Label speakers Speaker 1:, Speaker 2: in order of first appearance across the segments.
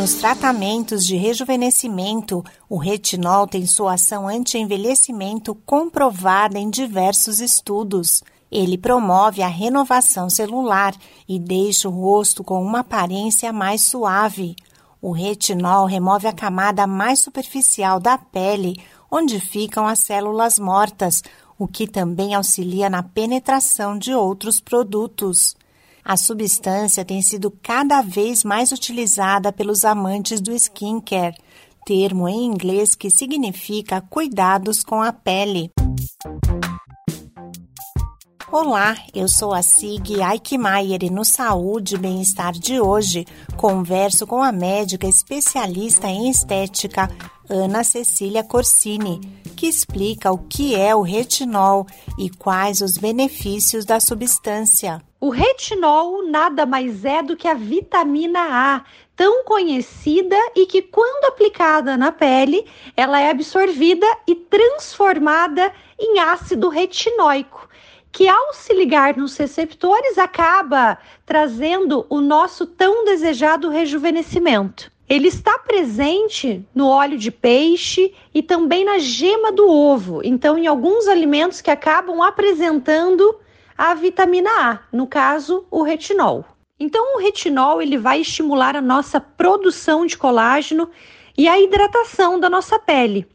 Speaker 1: Nos tratamentos de rejuvenescimento, o retinol tem sua ação anti-envelhecimento comprovada em diversos estudos. Ele promove a renovação celular e deixa o rosto com uma aparência mais suave. O retinol remove a camada mais superficial da pele, onde ficam as células mortas, o que também auxilia na penetração de outros produtos. A substância tem sido cada vez mais utilizada pelos amantes do skincare, termo em inglês que significa cuidados com a pele. Olá, eu sou a Sig Eichmeier e no Saúde e Bem-Estar de hoje converso com a médica especialista em estética Ana Cecília Corsini, que explica o que é o retinol e quais os benefícios da substância.
Speaker 2: O retinol nada mais é do que a vitamina A, tão conhecida e que, quando aplicada na pele, ela é absorvida e transformada em ácido retinóico, que ao se ligar nos receptores acaba trazendo o nosso tão desejado rejuvenescimento. Ele está presente no óleo de peixe e também na gema do ovo. Então, em alguns alimentos que acabam apresentando a vitamina A, no caso, o retinol. Então, o retinol ele vai estimular a nossa produção de colágeno e a hidratação da nossa pele.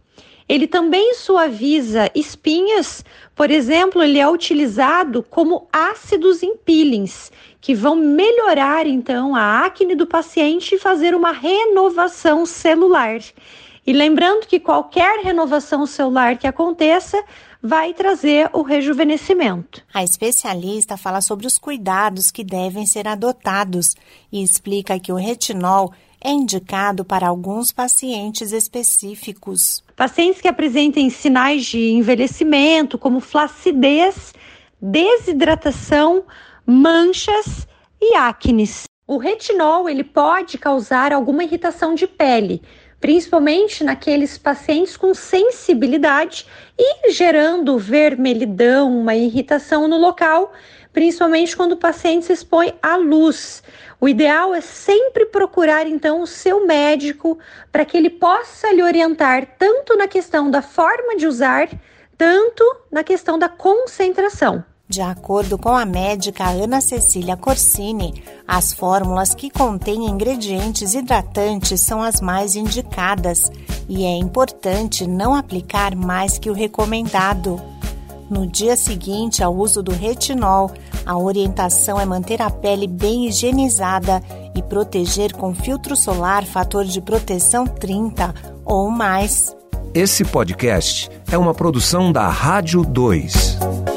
Speaker 2: Ele também suaviza espinhas, por exemplo, ele é utilizado como ácidos em peelings, que vão melhorar então a acne do paciente e fazer uma renovação celular. E lembrando que qualquer renovação celular que aconteça vai trazer o rejuvenescimento.
Speaker 1: A especialista fala sobre os cuidados que devem ser adotados e explica que o retinol é indicado para alguns pacientes específicos.
Speaker 2: Pacientes que apresentem sinais de envelhecimento, como flacidez, desidratação, manchas e acnes. O retinol ele pode causar alguma irritação de pele, principalmente naqueles pacientes com sensibilidade e gerando vermelhidão, uma irritação no local, principalmente quando o paciente se expõe à luz. O ideal é sempre procurar então o seu médico para que ele possa lhe orientar tanto na questão da forma de usar, tanto na questão da concentração.
Speaker 1: De acordo com a médica Ana Cecília Corsini, as fórmulas que contêm ingredientes hidratantes são as mais indicadas e é importante não aplicar mais que o recomendado. No dia seguinte ao uso do retinol, a orientação é manter a pele bem higienizada e proteger com filtro solar fator de proteção 30 ou mais.
Speaker 3: Esse podcast é uma produção da Rádio 2.